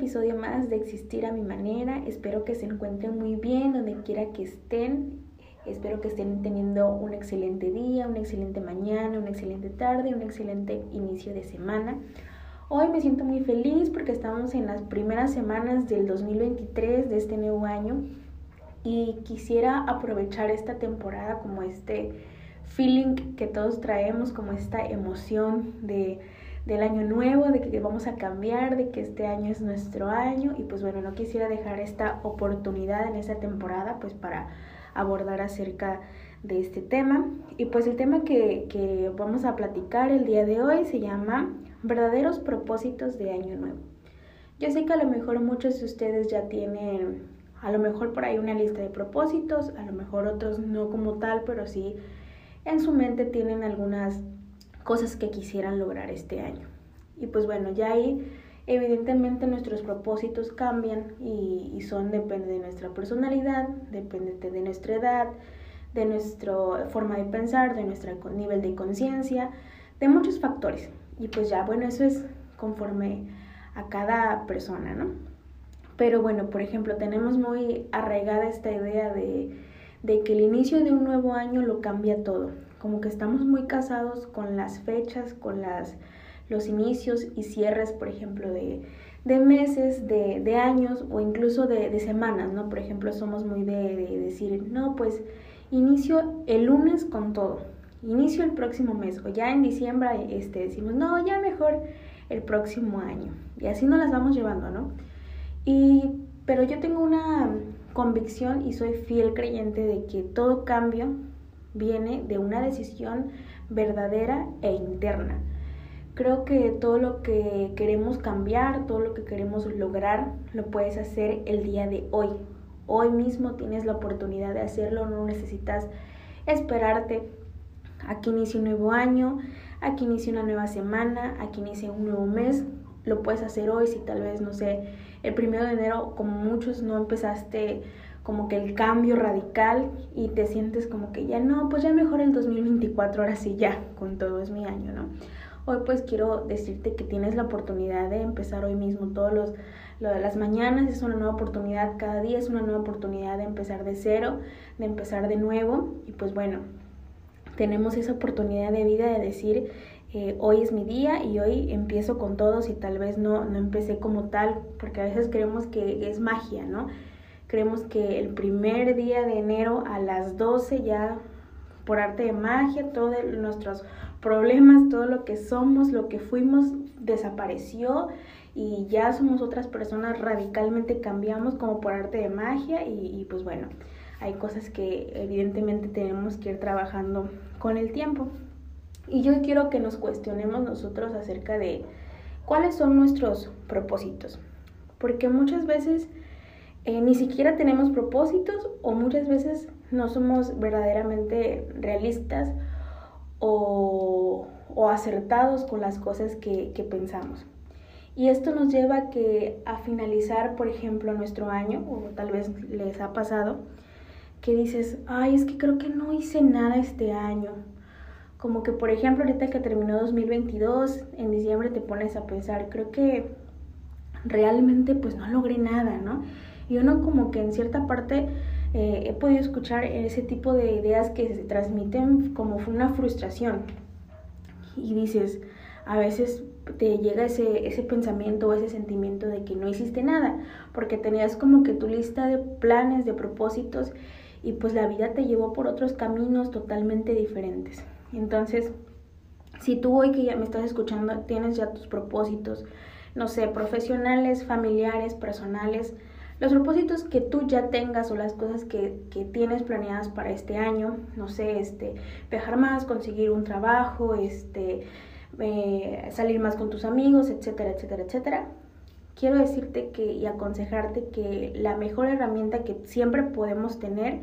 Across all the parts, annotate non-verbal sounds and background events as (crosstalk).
episodio más de Existir a mi manera. Espero que se encuentren muy bien donde quiera que estén. Espero que estén teniendo un excelente día, una excelente mañana, una excelente tarde, un excelente inicio de semana. Hoy me siento muy feliz porque estamos en las primeras semanas del 2023 de este nuevo año y quisiera aprovechar esta temporada como este feeling que todos traemos, como esta emoción de del año nuevo, de que vamos a cambiar, de que este año es nuestro año y pues bueno, no quisiera dejar esta oportunidad en esta temporada pues para abordar acerca de este tema. Y pues el tema que, que vamos a platicar el día de hoy se llama verdaderos propósitos de año nuevo. Yo sé que a lo mejor muchos de ustedes ya tienen a lo mejor por ahí una lista de propósitos, a lo mejor otros no como tal, pero sí en su mente tienen algunas cosas que quisieran lograr este año. Y pues bueno, ya ahí evidentemente nuestros propósitos cambian y, son depende de nuestra personalidad, depende de nuestra edad, de nuestra forma de pensar, de nuestro nivel de conciencia, de muchos factores. Y pues ya, bueno, eso es conforme a cada persona, ¿no? Pero bueno, por ejemplo, tenemos muy arraigada esta idea de, de que el inicio de un nuevo año lo cambia todo como que estamos muy casados con las fechas, con las, los inicios y cierres, por ejemplo, de, de meses, de, de, años o incluso de, de, semanas, ¿no? Por ejemplo, somos muy de, de, decir, no, pues inicio el lunes con todo, inicio el próximo mes o ya en diciembre este, decimos, no, ya mejor el próximo año. Y así nos las vamos llevando, ¿no? Y, pero yo tengo una convicción y soy fiel creyente de que todo cambio viene de una decisión verdadera e interna. Creo que todo lo que queremos cambiar, todo lo que queremos lograr, lo puedes hacer el día de hoy. Hoy mismo tienes la oportunidad de hacerlo, no necesitas esperarte a que un nuevo año, a que una nueva semana, a que un nuevo mes. Lo puedes hacer hoy si tal vez, no sé, el primero de enero, como muchos, no empezaste como que el cambio radical y te sientes como que ya no, pues ya mejor el 2024, ahora sí ya, con todo es mi año, ¿no? Hoy pues quiero decirte que tienes la oportunidad de empezar hoy mismo todos los lo de las mañanas es una nueva oportunidad, cada día es una nueva oportunidad de empezar de cero, de empezar de nuevo y pues bueno, tenemos esa oportunidad de vida de decir eh, hoy es mi día y hoy empiezo con todos y tal vez no, no empecé como tal, porque a veces creemos que es magia, ¿no? Creemos que el primer día de enero a las 12 ya por arte de magia, todos nuestros problemas, todo lo que somos, lo que fuimos, desapareció y ya somos otras personas, radicalmente cambiamos como por arte de magia y, y pues bueno, hay cosas que evidentemente tenemos que ir trabajando con el tiempo. Y yo quiero que nos cuestionemos nosotros acerca de cuáles son nuestros propósitos, porque muchas veces eh, ni siquiera tenemos propósitos o muchas veces no somos verdaderamente realistas o, acertados con las cosas que, que, pensamos. Y esto nos lleva a que a finalizar, por ejemplo, nuestro año, o tal vez les ha pasado, que dices, ay, es que creo que no hice nada este año. Como que, por ejemplo, ahorita que terminó 2022, en diciembre te pones a pensar, creo que realmente pues no logré nada, ¿no? Y uno como que en cierta parte eh, he podido escuchar ese tipo de ideas que se transmiten como una frustración. Y dices, a veces te llega ese, ese pensamiento o ese sentimiento de que no hiciste nada, porque tenías como que tu lista de planes, de propósitos, y pues la vida te llevó por otros caminos totalmente diferentes. Entonces, si tú hoy que ya me estás escuchando tienes ya tus propósitos, no sé, profesionales, familiares, personales, los propósitos que tú ya tengas o las cosas que, tienes planeadas para este año, no sé, este, viajar más, conseguir un trabajo, este, eh, salir más con tus amigos, etcétera, etcétera, etcétera. Quiero decirte que y aconsejarte que la mejor herramienta que siempre podemos tener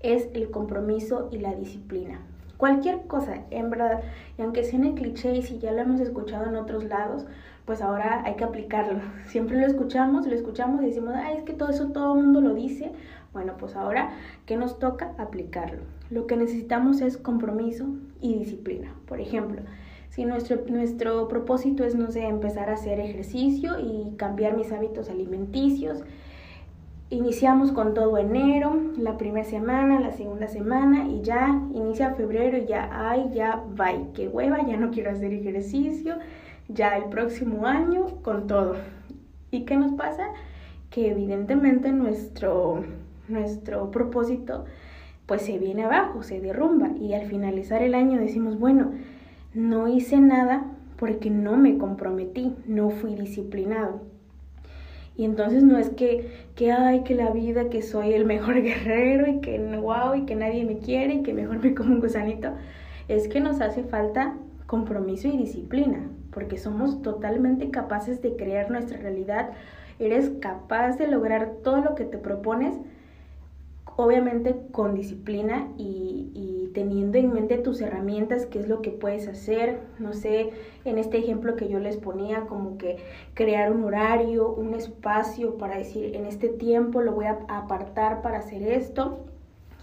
es el compromiso y la disciplina. Cualquier cosa, en verdad, y aunque suene cliché y si ya lo hemos escuchado en otros lados, pues ahora hay que aplicarlo. (laughs) Siempre lo escuchamos, lo escuchamos y decimos, ay, es que todo eso todo el mundo lo dice. Bueno, pues ahora, ¿qué nos toca? Aplicarlo. Lo que necesitamos es compromiso y disciplina. Por ejemplo, Si nuestro, nuestro propósito es, no sé, empezar a hacer ejercicio y cambiar mis hábitos alimenticios, iniciamos con todo enero, la primera semana, la segunda semana y ya inicia febrero y ya, ay, ya, bye, qué hueva, ya no quiero hacer ejercicio, ya el próximo año con todo. ¿Y qué nos pasa? Que evidentemente nuestro, nuestro propósito pues se viene abajo, se derrumba y al finalizar el año decimos, bueno, no hice nada porque no me comprometí, no fui disciplinado. Y entonces no es que, que ay, que la vida, que soy el mejor (laughs) guerrero y que wow, y que nadie me quiere y que mejor me como un gusanito. Es que nos hace falta compromiso y disciplina, porque somos totalmente capaces de crear nuestra realidad. Eres capaz de lograr todo lo que te propones obviamente con disciplina y, teniendo en mente tus herramientas, qué es lo que puedes hacer, no sé, en este ejemplo que yo les ponía, como que crear un horario, un espacio para decir, en este tiempo lo voy a apartar para hacer esto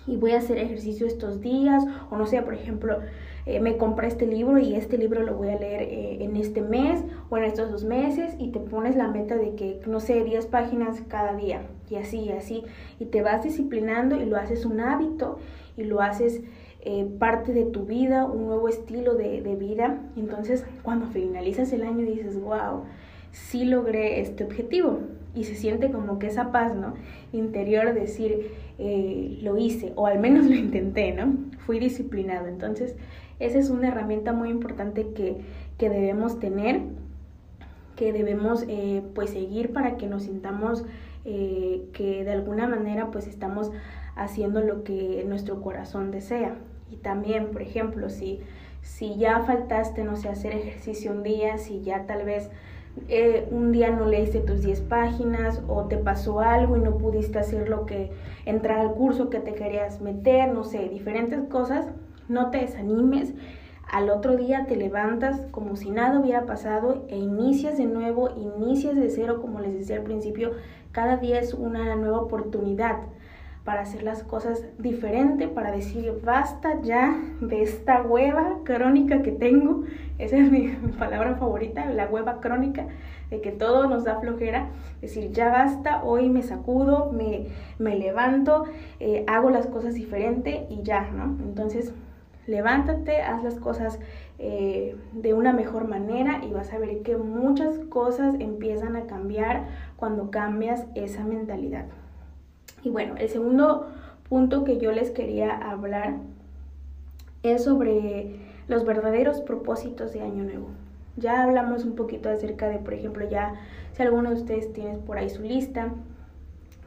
y voy a hacer ejercicio estos días, o no sé, por ejemplo, eh, me compré este libro y este libro lo voy a leer eh, en este mes o en estos dos meses y te pones la meta de que, no sé, 10 páginas cada día y así, y así, y te vas disciplinando y lo haces un hábito y lo haces eh, parte de tu vida, un nuevo estilo de, vida. Entonces, cuando finalizas el año dices, wow, sí logré este objetivo y se siente como que esa paz, ¿no? Interior, decir, lo hice, o al menos (laughs) lo intenté, ¿no? Fui disciplinado. Entonces, esa es una herramienta muy importante que, debemos tener, que debemos eh, pues seguir para que nos sintamos eh, que de alguna manera pues estamos haciendo lo que nuestro corazón desea. Y también, por ejemplo, si, si ya faltaste, no sé, hacer ejercicio un día, si ya tal vez eh, un día no leíste tus 10 páginas o te pasó algo y no pudiste hacer lo que, entrar al curso que te querías meter, no sé, diferentes cosas, no te desanimes. Al otro día te levantas como si nada hubiera pasado e inicias de nuevo, inicias de cero, como les decía al principio. Cada día es una nueva oportunidad para hacer las cosas diferente, para decir basta ya de esta hueva crónica que tengo. Esa es mi, (laughs) palabra favorita, la hueva crónica, de que todo nos da flojera. Decir ya basta, hoy me sacudo, me, me levanto, eh, hago las cosas diferente y ya, ¿no? Entonces levántate, haz las cosas eh, de una mejor manera y vas a ver que muchas cosas empiezan a cambiar cuando cambias esa mentalidad. Y bueno, el segundo punto que yo les quería hablar es sobre los verdaderos propósitos de Año Nuevo. Ya hablamos un poquito acerca de, por ejemplo, ya si alguno de ustedes tiene por ahí su lista,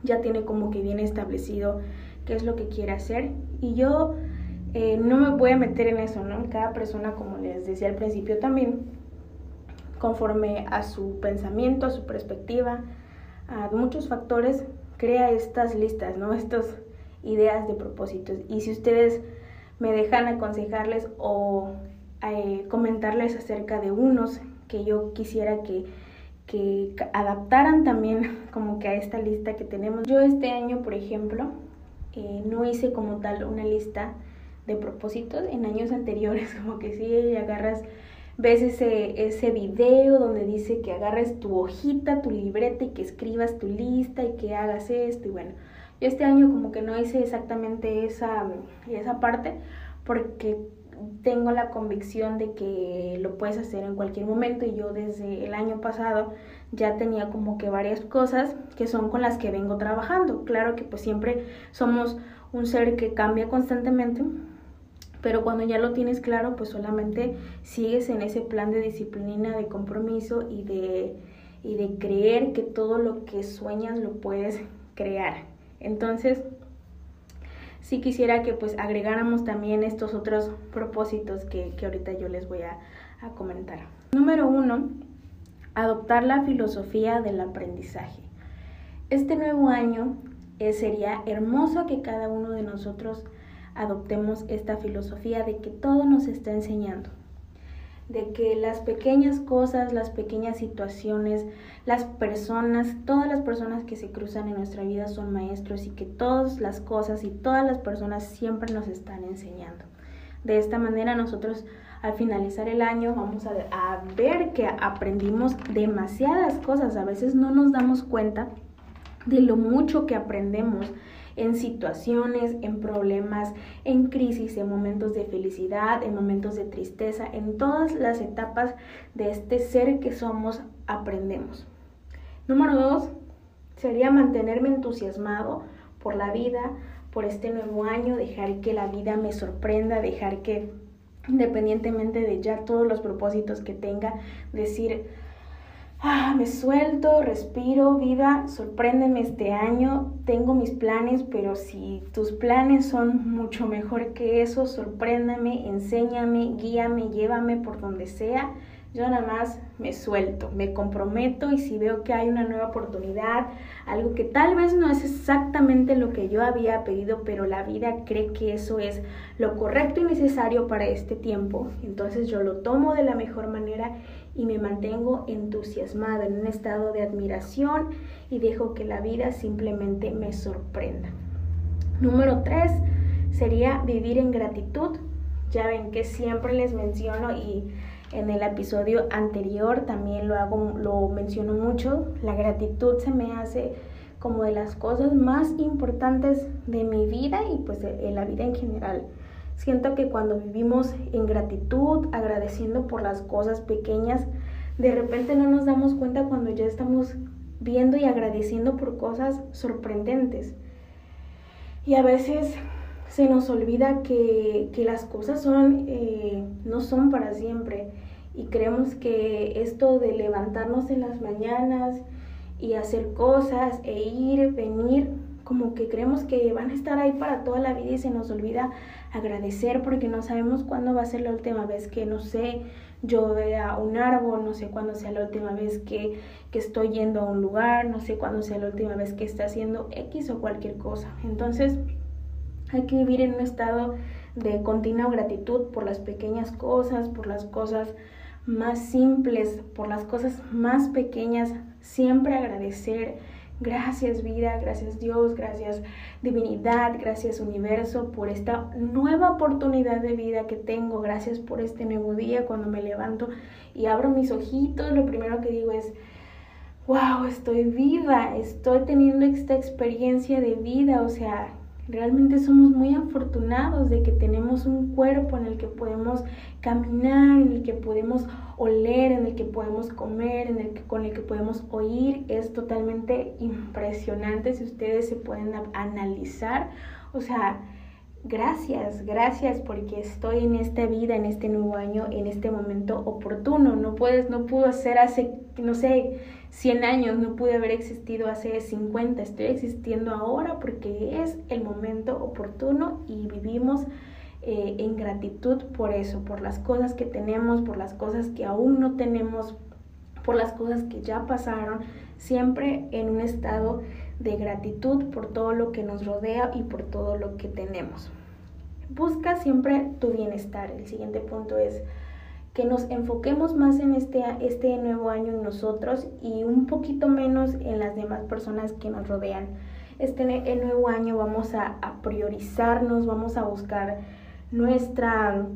ya tiene como que bien establecido qué es lo que quiere hacer. Y yo eh, no me voy a meter en eso, ¿no? Cada persona, como les decía al principio también, conforme a su pensamiento, a su perspectiva, a muchos factores, crea estas listas, ¿no? (laughs) Estas ideas de propósitos. Y si ustedes me dejan aconsejarles o eh, comentarles acerca de unos que yo quisiera que, que adaptaran también (laughs) como que a esta lista que tenemos. Yo este año, por ejemplo, eh, no hice como tal una lista de propósitos en años anteriores, (laughs) como que sí, agarras, ves ese, ese video donde dice que agarres tu hojita, tu libreta y que escribas tu lista y que hagas esto y bueno, yo este año como que no hice exactamente esa, esa parte porque tengo la convicción de que lo puedes hacer en cualquier momento y yo desde el año pasado ya tenía como que varias cosas que son con las que vengo trabajando. Claro que pues siempre somos un ser que cambia constantemente, pero cuando ya lo tienes claro, pues solamente sigues en ese plan de disciplina, de compromiso y de, y de creer que todo lo que sueñas lo puedes crear. Entonces, sí quisiera que pues agregáramos también estos otros propósitos que, ahorita yo les voy a, comentar. Número uno, adoptar la filosofía del aprendizaje. Este nuevo año eh, sería hermoso que cada uno de nosotros adoptemos esta filosofía de que todo nos está enseñando, de que las pequeñas cosas, las pequeñas situaciones, las personas, todas las personas que se cruzan en nuestra vida son maestros y que todas las cosas y todas las personas siempre nos están enseñando. De esta manera nosotros al finalizar el año vamos a, ver que aprendimos demasiadas cosas. A veces no nos damos cuenta de lo mucho que aprendemos en situaciones, en problemas, en crisis, en momentos de felicidad, en momentos de tristeza, en todas las etapas de este ser que somos aprendemos. Número dos, sería mantenerme entusiasmado por la vida, por este nuevo año, dejar que la vida me sorprenda, dejar que independientemente de ya todos los propósitos que tenga, decir, ah, me suelto, respiro, vida, sorpréndeme este año, tengo mis planes, pero si tus planes son mucho mejor que eso, sorpréndame, enséñame, guíame, llévame por donde sea. Yo nada más me suelto, me comprometo y si veo que hay una nueva oportunidad, algo que tal vez no es exactamente lo que yo había pedido, pero la vida cree que eso es lo correcto y necesario para este tiempo, entonces yo lo tomo de la mejor manera y me mantengo entusiasmada en un estado de admiración y dejo que la vida simplemente me sorprenda. Número tres sería vivir en gratitud. Ya ven que siempre les menciono y en el episodio anterior también lo hago, lo menciono mucho. La gratitud se me hace como de las cosas más importantes de mi vida y pues de, la vida en general. Siento que cuando vivimos en gratitud, agradeciendo por las cosas pequeñas, de repente no nos damos cuenta cuando ya estamos viendo y agradeciendo por cosas sorprendentes. Y a veces se nos olvida que, las cosas son, eh, no son para siempre. Y creemos que esto de levantarnos en las mañanas y hacer cosas e ir, venir, como que creemos que van a estar ahí para toda la vida y se nos olvida agradecer porque no sabemos cuándo va a ser la última vez que, no sé, yo vea un árbol, no sé cuándo sea la última vez que, que estoy yendo a un lugar, no sé cuándo sea la última vez que está haciendo X o cualquier cosa. Entonces, hay que vivir en un estado de continua gratitud por las pequeñas cosas, por las cosas más simples, por las cosas más pequeñas, siempre agradecer Gracias vida, gracias Dios, gracias divinidad, gracias universo por esta nueva oportunidad de vida que tengo. Gracias por este nuevo día cuando me levanto y abro mis ojitos. Lo primero que digo es, wow, estoy viva, estoy teniendo esta experiencia de vida. O sea, Realmente somos muy afortunados de que tenemos un cuerpo en el que podemos caminar, en el que podemos oler, en el que podemos comer, en el que, con el que podemos oír. Es totalmente impresionante si ustedes se pueden analizar. O sea, gracias, gracias porque estoy en esta vida, en este nuevo año, en este momento oportuno. No puedes, no pudo ser hace, no sé, 100 años, no pude haber existido hace 50, estoy existiendo ahora porque es el momento oportuno y vivimos eh, en gratitud por eso, por las cosas que tenemos, por las cosas que aún no tenemos, por las cosas que ya pasaron, siempre en un estado de gratitud por todo lo que nos rodea y por todo lo que tenemos. Busca siempre tu bienestar. El siguiente punto es que nos enfoquemos más en este, este nuevo año en nosotros y un poquito menos en las demás personas que nos rodean. Este nuevo año vamos a, priorizarnos, vamos a buscar nuestra,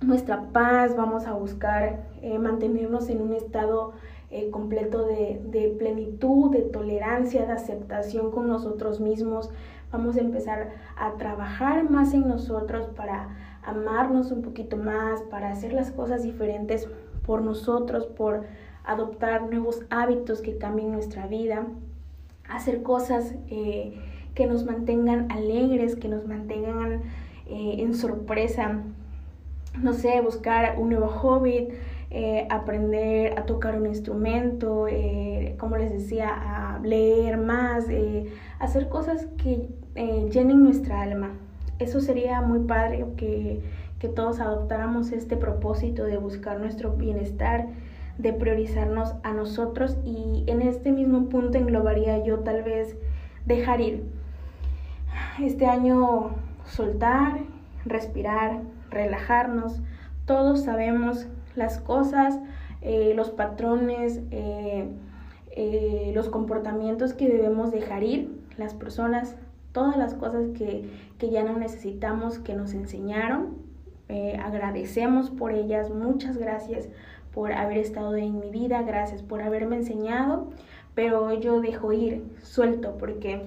nuestra paz, vamos a buscar eh, mantenernos en un estado eh, completo de, plenitud, de tolerancia, de aceptación con nosotros mismos. Vamos a empezar a trabajar más en nosotros para amarnos un poquito más, para hacer las cosas diferentes por nosotros, por adoptar nuevos hábitos que cambien nuestra vida, hacer cosas eh, que nos mantengan alegres, que nos mantengan eh, en sorpresa, no sé, buscar un nuevo hobby, eh, aprender a tocar un instrumento, como les decía, a leer más, hacer cosas que llenen nuestra alma eso sería muy padre que, que todos adoptáramos este propósito de buscar nuestro bienestar, de priorizarnos a nosotros y en este mismo punto englobaría yo tal vez dejar ir. Este año soltar, respirar, relajarnos. Todos sabemos las cosas, eh, los patrones, eh, eh, los comportamientos que debemos dejar ir, las personas, todas las cosas que, ya no necesitamos, que nos enseñaron, agradecemos por ellas, muchas gracias por haber estado en mi vida, gracias por haberme enseñado, pero yo dejo ir, suelto, porque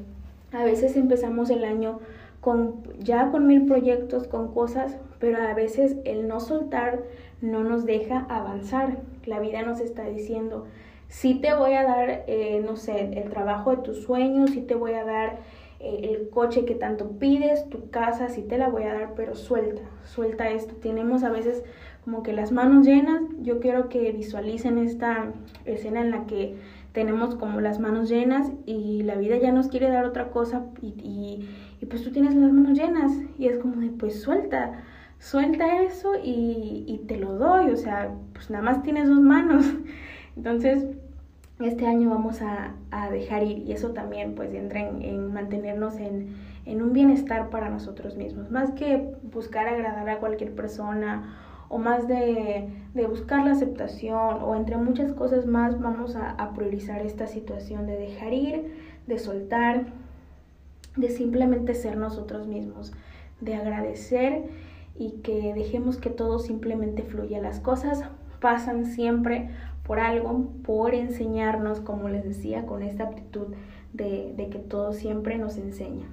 a veces empezamos el año con, ya con mil proyectos, con cosas, pero a veces el no soltar no nos deja avanzar. La vida nos está diciendo, sí te voy a dar, eh, no sé, el trabajo de tus sueños, sí te voy a dar eh, el coche que tanto pides, tu casa, sí te la voy a dar, pero suelta, suelta esto. Tenemos a veces como que las manos llenas. Yo quiero que visualicen esta escena en la que tenemos como las manos llenas y la vida ya nos quiere dar otra cosa y, y, y pues tú tienes las manos llenas y es como de pues suelta, suelta eso y, y te lo doy, o sea, pues nada más tienes dos manos. (laughs) Entonces, este año vamos a, a dejar ir y eso también pues entra en, en mantenernos en, en un bienestar para nosotros mismos, más que buscar agradar a cualquier persona o más de, de, buscar la aceptación o entre muchas cosas más vamos a, priorizar esta situación de dejar ir, de soltar, de simplemente ser nosotros mismos, de agradecer y que dejemos que todo simplemente fluya. Las cosas pasan siempre por algo, por enseñarnos, como les decía, con esta actitud de, de que todo siempre nos enseña.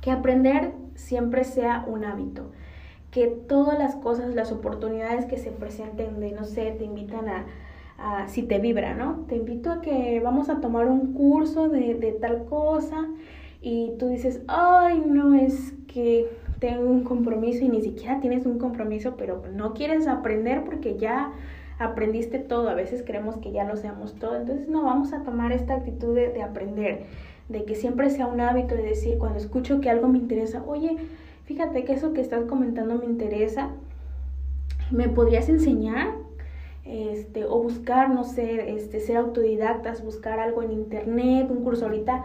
Que aprender siempre sea un hábito que todas las cosas, las oportunidades que se presenten de, no sé, te invitan a, a si te vibra, ¿no? Te invito a que vamos a tomar un curso de, de tal cosa y tú dices, ay, no, es que tengo un compromiso y ni siquiera tienes un compromiso, pero no quieres aprender porque ya aprendiste todo, a veces creemos que ya lo seamos todo, entonces no, vamos a tomar esta actitud de, de aprender, de que siempre sea un hábito de decir, cuando escucho que algo me interesa, oye, fíjate que eso que estás comentando me interesa, ¿me podrías enseñar? Este, o buscar, no sé, este, ser autodidactas, buscar algo en internet, un curso ahorita.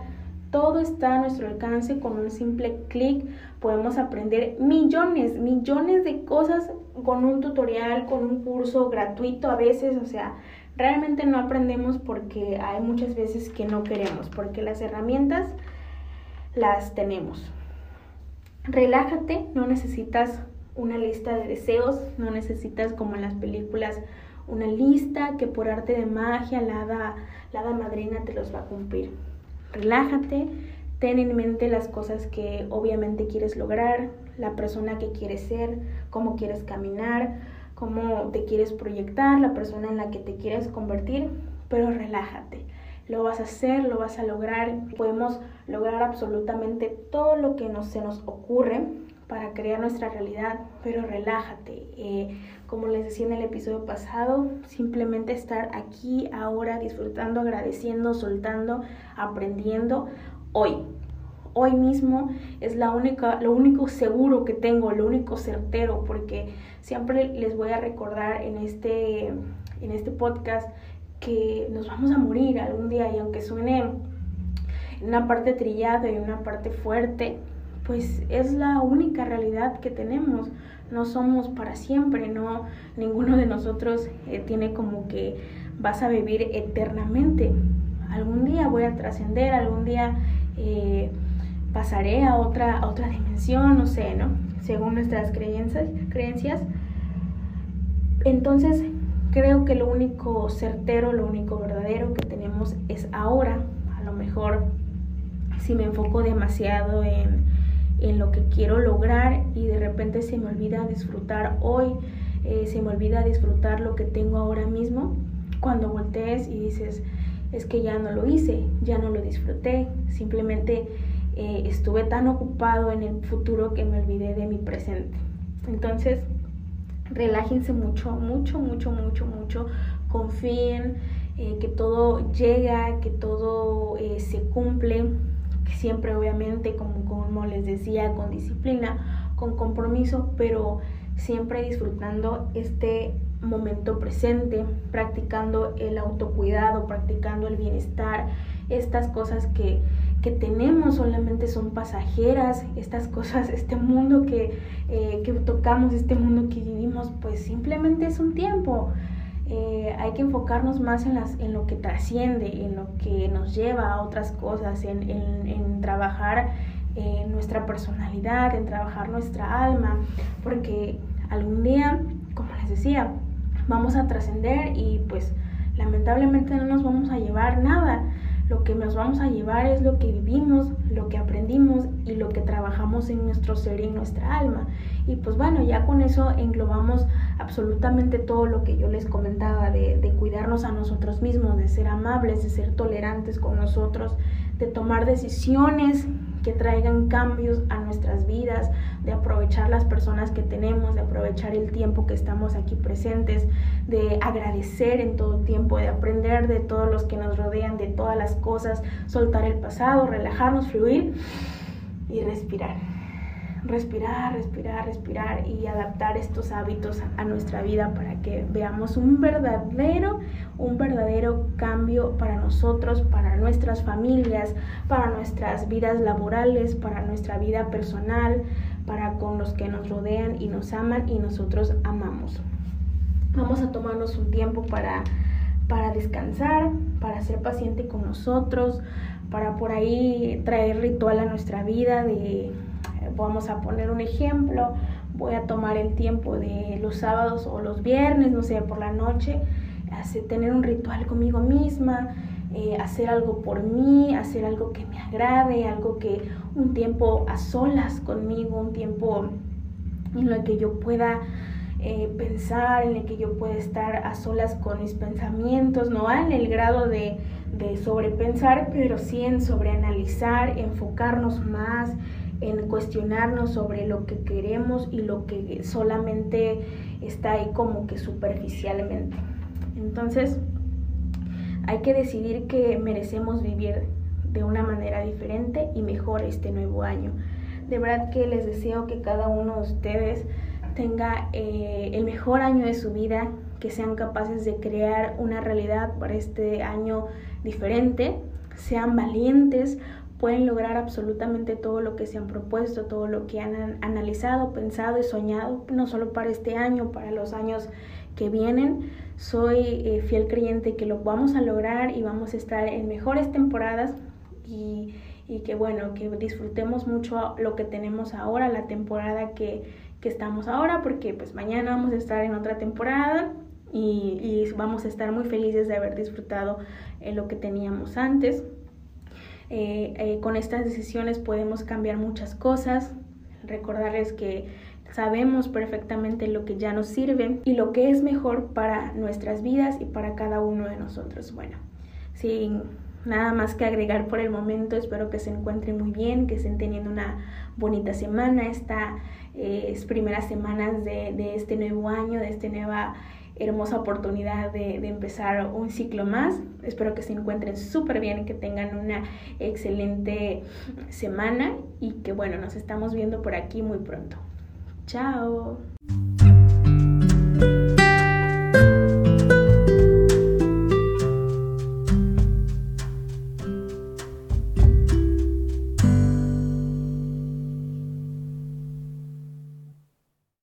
Todo está a nuestro alcance con un simple clic. Podemos aprender millones, millones de cosas con un tutorial, con un curso gratuito a veces. O sea, realmente no aprendemos porque hay muchas veces que no queremos, porque las herramientas las tenemos. Relájate, no necesitas una lista de deseos, no necesitas como en las películas una lista que por arte de magia la hada, madrina te los va a cumplir. Relájate, ten en mente las cosas que obviamente quieres lograr, la persona que quieres ser, cómo quieres caminar, cómo te quieres proyectar, la persona en la que te quieres convertir, pero relájate lo vas a hacer, lo vas a lograr, podemos lograr absolutamente todo lo que nos, se nos ocurre para crear nuestra realidad, pero relájate. Eh, como les decía en el episodio pasado, simplemente estar aquí, ahora, disfrutando, agradeciendo, soltando, aprendiendo hoy. Hoy mismo es la única, lo único seguro que tengo, lo único certero, porque siempre les voy a recordar en este, en este podcast que nos vamos a morir algún día y aunque suene en una parte trillada y una parte fuerte, pues es la única realidad que tenemos. No somos para siempre, no ninguno de nosotros eh, tiene como que vas a vivir eternamente. Algún día voy a trascender, algún día eh, pasaré a otra, otra dimensión, no sé, ¿no? Según nuestras creencias, creencias. Entonces, creo que lo único certero, lo único verdadero que tenemos es ahora. A lo mejor si me enfoco demasiado en, en lo que quiero lograr y de repente se me olvida disfrutar hoy, eh, se me olvida disfrutar lo que tengo ahora mismo, cuando voltees y dices, es que ya no lo hice, ya no lo disfruté, simplemente eh, estuve tan ocupado en el futuro que me olvidé de mi presente. Entonces, relájense mucho, mucho, mucho, mucho, mucho, confíen eh, que todo llega, que todo se cumple, siempre obviamente, como, como les decía, con disciplina, con compromiso, pero siempre disfrutando este momento presente, practicando el autocuidado, practicando el bienestar, estas cosas que que tenemos solamente son pasajeras, estas cosas, este mundo que, eh, que tocamos, este mundo que vivimos, pues simplemente es un tiempo. Eh, hay que enfocarnos más en, las, en lo que trasciende, en lo que nos lleva a otras cosas, en, en, en trabajar en nuestra personalidad, en trabajar nuestra alma, porque algún día, como les decía, vamos a trascender y pues lamentablemente no nos vamos a llevar nada. Lo que nos vamos a llevar es lo que vivimos, lo que aprendimos y lo que trabajamos en nuestro ser y en nuestra alma. Y pues bueno, ya con eso englobamos absolutamente todo lo que yo les comentaba de, de cuidarnos a nosotros mismos, de ser amables, de ser tolerantes con nosotros, de tomar decisiones que traigan cambios a nuestras vidas, de aprovechar las personas que tenemos, de aprovechar el tiempo que estamos aquí presentes, de agradecer en todo tiempo, de aprender de todos los que nos rodean, de todas las cosas, soltar el pasado, relajarnos, fluir y respirar. Respirar, respirar, respirar y adaptar estos hábitos a nuestra vida para que veamos un verdadero, un verdadero cambio para nosotros, para nuestras familias, para nuestras vidas laborales, para nuestra vida personal, para con los que nos rodean y nos aman y nosotros amamos. Vamos a tomarnos un tiempo para, para descansar, para ser paciente con nosotros, para por ahí traer ritual a nuestra vida de vamos a poner un ejemplo, voy a tomar el tiempo de los sábados o los viernes, no sé, por la noche, hacer, tener un ritual conmigo misma, eh, hacer algo por mí, hacer algo que me agrade, algo que un tiempo a solas conmigo, un tiempo en el que yo pueda eh, pensar, en el que yo pueda estar a solas con mis pensamientos, no en el grado de, de sobrepensar, pero sí en sobreanalizar, enfocarnos más, en cuestionarnos sobre lo que queremos y lo que solamente está ahí como que superficialmente. Entonces, hay que decidir que merecemos vivir de una manera diferente y mejor este nuevo año. De verdad que les deseo que cada uno de ustedes tenga eh, el mejor año de su vida, que sean capaces de crear una realidad para este año diferente, sean valientes, pueden lograr absolutamente todo lo que se han propuesto, todo lo que han analizado, pensado y soñado, no solo para este año, para los años que vienen. Soy eh, fiel creyente que lo vamos a lograr y vamos a estar en mejores temporadas y, y, que bueno, que disfrutemos mucho lo que tenemos ahora, la temporada que, que estamos ahora, porque pues mañana vamos a estar en otra temporada y, y vamos a estar muy felices de haber disfrutado eh, lo que teníamos antes. Eh, eh, con estas decisiones podemos cambiar muchas cosas. Recordarles que sabemos perfectamente lo que ya nos sirve y lo que es mejor para nuestras vidas y para cada uno de nosotros. Bueno, sin nada más que agregar por el momento, espero que se encuentren muy bien, que estén teniendo una bonita semana, estas eh, primeras semanas de, de, este nuevo año, de esta nueva hermosa oportunidad de, empezar un ciclo más. Espero que se encuentren súper bien, que tengan una excelente semana y que bueno, nos estamos viendo por aquí muy pronto. Tchau!